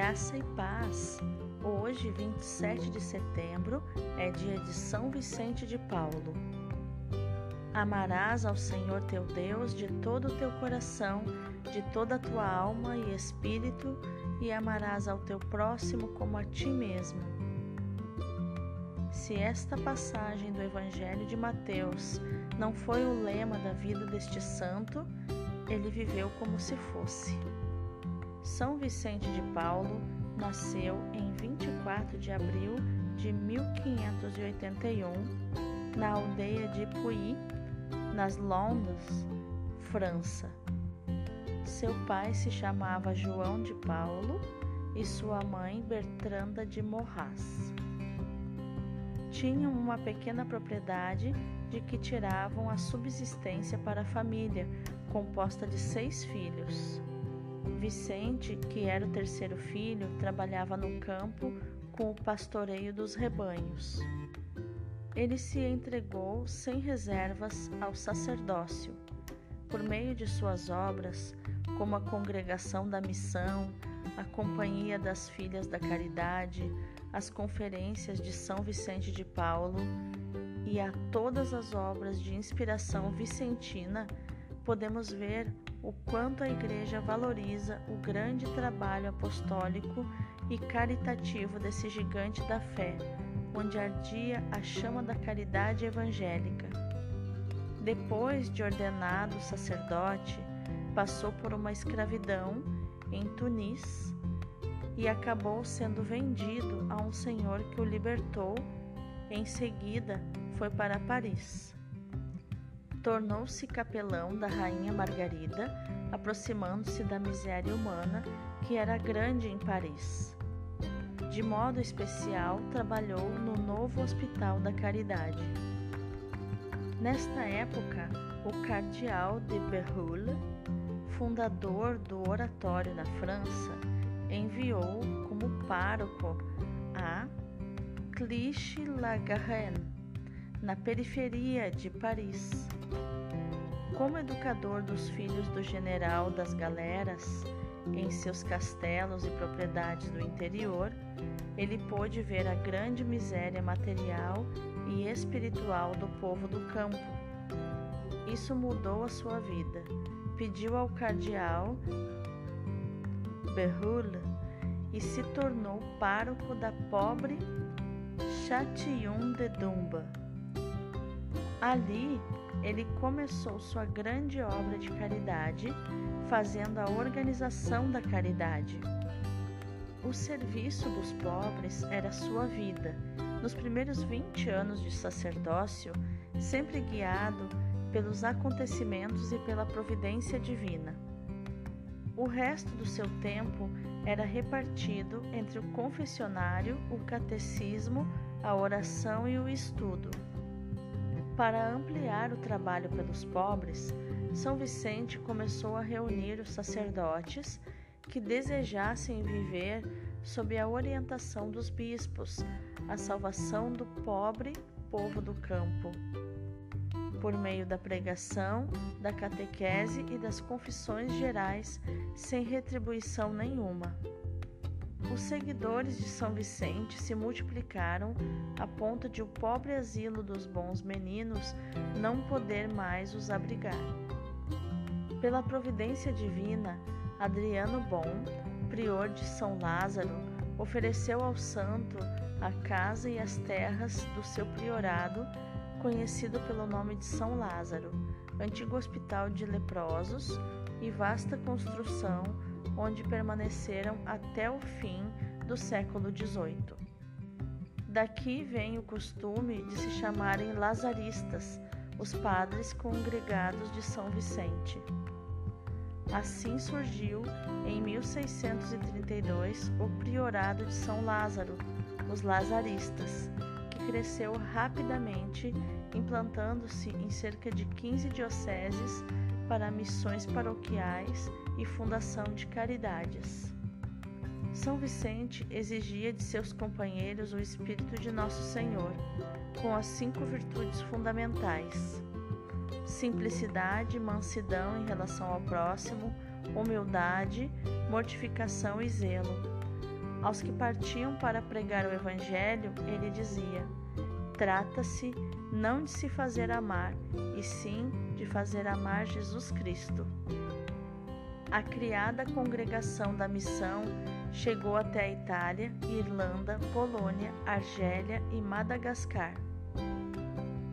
Graça e paz. Hoje, 27 de setembro, é dia de São Vicente de Paulo. Amarás ao Senhor teu Deus de todo o teu coração, de toda a tua alma e espírito, e amarás ao teu próximo como a ti mesmo. Se esta passagem do Evangelho de Mateus não foi o lema da vida deste santo, ele viveu como se fosse. São Vicente de Paulo nasceu em 24 de abril de 1581 na aldeia de Puy, nas Landes, França. Seu pai se chamava João de Paulo e sua mãe Bertranda de Morras. Tinham uma pequena propriedade de que tiravam a subsistência para a família, composta de seis filhos. Vicente, que era o terceiro filho, trabalhava no campo com o pastoreio dos rebanhos. Ele se entregou sem reservas ao sacerdócio. Por meio de suas obras, como a Congregação da Missão, a Companhia das Filhas da Caridade, as Conferências de São Vicente de Paulo e a todas as obras de inspiração vicentina, podemos ver o quanto a Igreja valoriza o grande trabalho apostólico e caritativo desse gigante da fé, onde ardia a chama da caridade evangélica. Depois de ordenado sacerdote, passou por uma escravidão em Tunis e acabou sendo vendido a um senhor que o libertou. Em seguida, foi para Paris tornou-se capelão da rainha Margarida, aproximando-se da miséria humana que era grande em Paris. De modo especial, trabalhou no novo Hospital da Caridade. Nesta época, o cardeal de Berulle, fundador do oratório na França, enviou como pároco a Clichy-la-Garenne, na periferia de Paris. Como educador dos filhos do general das galeras em seus castelos e propriedades do interior, ele pôde ver a grande miséria material e espiritual do povo do campo. Isso mudou a sua vida. Pediu ao cardeal Berulle e se tornou pároco da pobre Châtillon de Dumba Ali, ele começou sua grande obra de caridade, fazendo a organização da caridade. O serviço dos pobres era sua vida. Nos primeiros 20 anos de sacerdócio, sempre guiado pelos acontecimentos e pela providência divina. O resto do seu tempo era repartido entre o confessionário, o catecismo, a oração e o estudo. Para ampliar o trabalho pelos pobres, São Vicente começou a reunir os sacerdotes que desejassem viver sob a orientação dos bispos a salvação do pobre povo do campo, por meio da pregação, da catequese e das confissões gerais, sem retribuição nenhuma. Os seguidores de São Vicente se multiplicaram a ponto de o pobre asilo dos bons meninos não poder mais os abrigar. Pela providência divina, Adriano Bom, prior de São Lázaro, ofereceu ao santo a casa e as terras do seu priorado, conhecido pelo nome de São Lázaro, antigo hospital de leprosos e vasta construção onde permaneceram até o fim do século XVIII. Daqui vem o costume de se chamarem lazaristas os padres congregados de São Vicente. Assim surgiu, em 1632, o Priorado de São Lázaro, os Lazaristas, que cresceu rapidamente, implantando-se em cerca de 15 dioceses para missões paroquiais e fundação de caridades. São Vicente exigia de seus companheiros o espírito de Nosso Senhor, com as cinco virtudes fundamentais: simplicidade, mansidão em relação ao próximo, humildade, mortificação e zelo. Aos que partiam para pregar o Evangelho, ele dizia: Trata-se não de se fazer amar, e sim de fazer amar Jesus Cristo. A criada congregação da missão chegou até a Itália, Irlanda, Polônia, Argélia e Madagascar.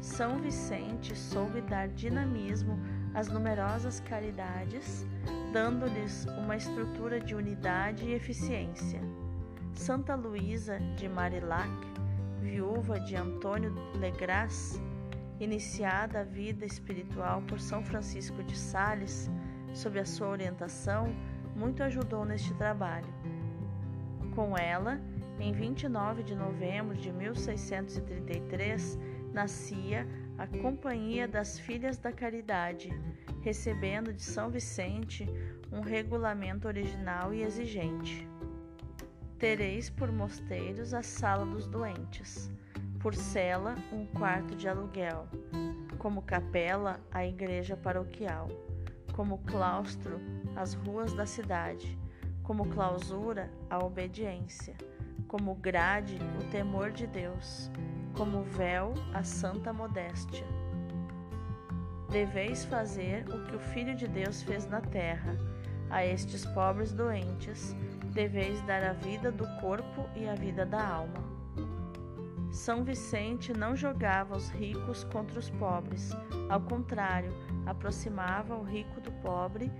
São Vicente soube dar dinamismo às numerosas caridades, dando-lhes uma estrutura de unidade e eficiência. Santa Luísa de Marillac, viúva de Antônio Legras, iniciada a vida espiritual por São Francisco de Sales, sob a sua orientação, muito ajudou neste trabalho. Com ela, em 29 de novembro de 1633, nascia a Companhia das Filhas da Caridade, recebendo de São Vicente um regulamento original e exigente. Tereis por mosteiros a sala dos doentes, por cela um quarto de aluguel, como capela a igreja paroquial, como claustro as ruas da cidade, como clausura a obediência, como grade o temor de Deus, como véu a santa modéstia. Deveis fazer o que o Filho de Deus fez na terra. A estes pobres doentes, deveis dar a vida do corpo e a vida da alma. São Vicente não jogava os ricos contra os pobres, ao contrário, aproximava o rico do pobre,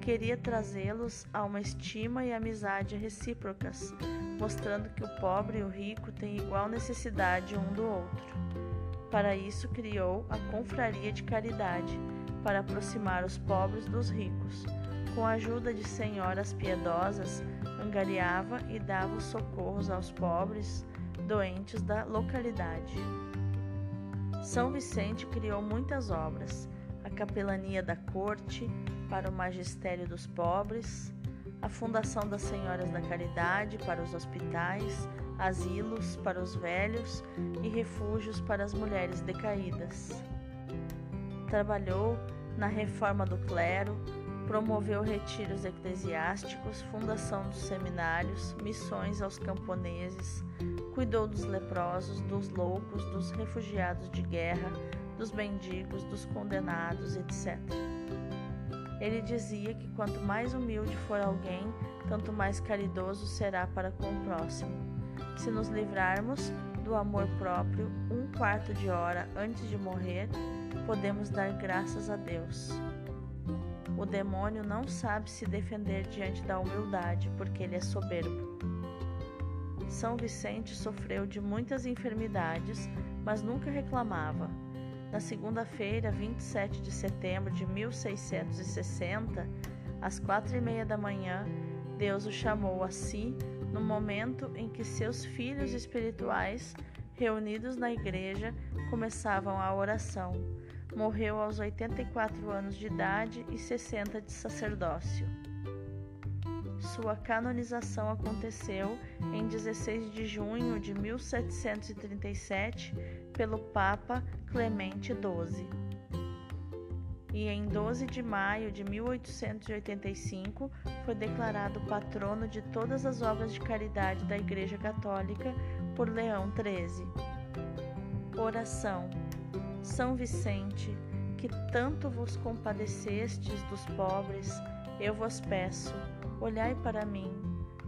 queria trazê-los a uma estima e amizade recíprocas, mostrando que o pobre e o rico têm igual necessidade um do outro. Para isso, criou a Confraria de Caridade, para aproximar os pobres dos ricos. Com a ajuda de senhoras piedosas, angariava e dava os socorros aos pobres doentes da localidade. São Vicente criou muitas obras, a capelania da corte para o magistério dos pobres, a Fundação das Senhoras da Caridade para os hospitais, asilos para os velhos e refúgios para as mulheres decaídas. Trabalhou na reforma do clero, promoveu retiros eclesiásticos, fundação dos seminários, missões aos camponeses, cuidou dos leprosos, dos loucos, dos refugiados de guerra, dos mendigos, dos condenados, etc. Ele dizia que quanto mais humilde for alguém, tanto mais caridoso será para com o próximo. Se nos livrarmos do amor próprio um quarto de hora antes de morrer, podemos dar graças a Deus. O demônio não sabe se defender diante da humildade, porque ele é soberbo. São Vicente sofreu de muitas enfermidades, mas nunca reclamava. Na segunda-feira, 27 de setembro de 1660, às quatro e meia da manhã, Deus o chamou a si no momento em que seus filhos espirituais, reunidos na igreja, começavam a oração. Morreu aos 84 anos de idade e 60 de sacerdócio. Sua canonização aconteceu em 16 de junho de 1737 pelo Papa Clemente XII. E em 12 de maio de 1885 foi declarado patrono de todas as obras de caridade da Igreja Católica por Leão XIII. Oração. São Vicente, que tanto vos compadecestes dos pobres, eu vos peço, olhai para mim.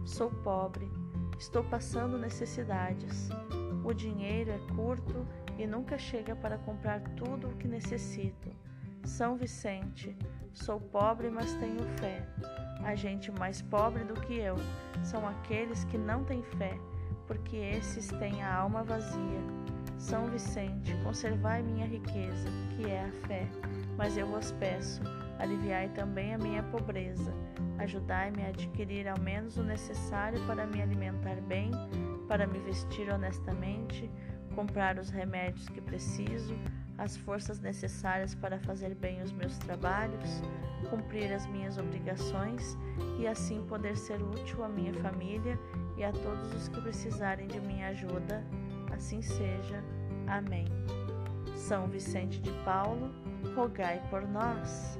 Sou pobre, estou passando necessidades. O dinheiro é curto e nunca chega para comprar tudo o que necessito. São Vicente, sou pobre, mas tenho fé. A gente mais pobre do que eu são aqueles que não têm fé, porque esses têm a alma vazia. São Vicente, conservai minha riqueza, que é a fé, mas eu vos peço, aliviai também a minha pobreza. Ajudai-me a adquirir ao menos o necessário para me alimentar bem, para me vestir honestamente, comprar os remédios que preciso, as forças necessárias para fazer bem os meus trabalhos, cumprir as minhas obrigações e assim poder ser útil à minha família e a todos os que precisarem de minha ajuda. Assim seja. Amém. São Vicente de Paulo, rogai por nós.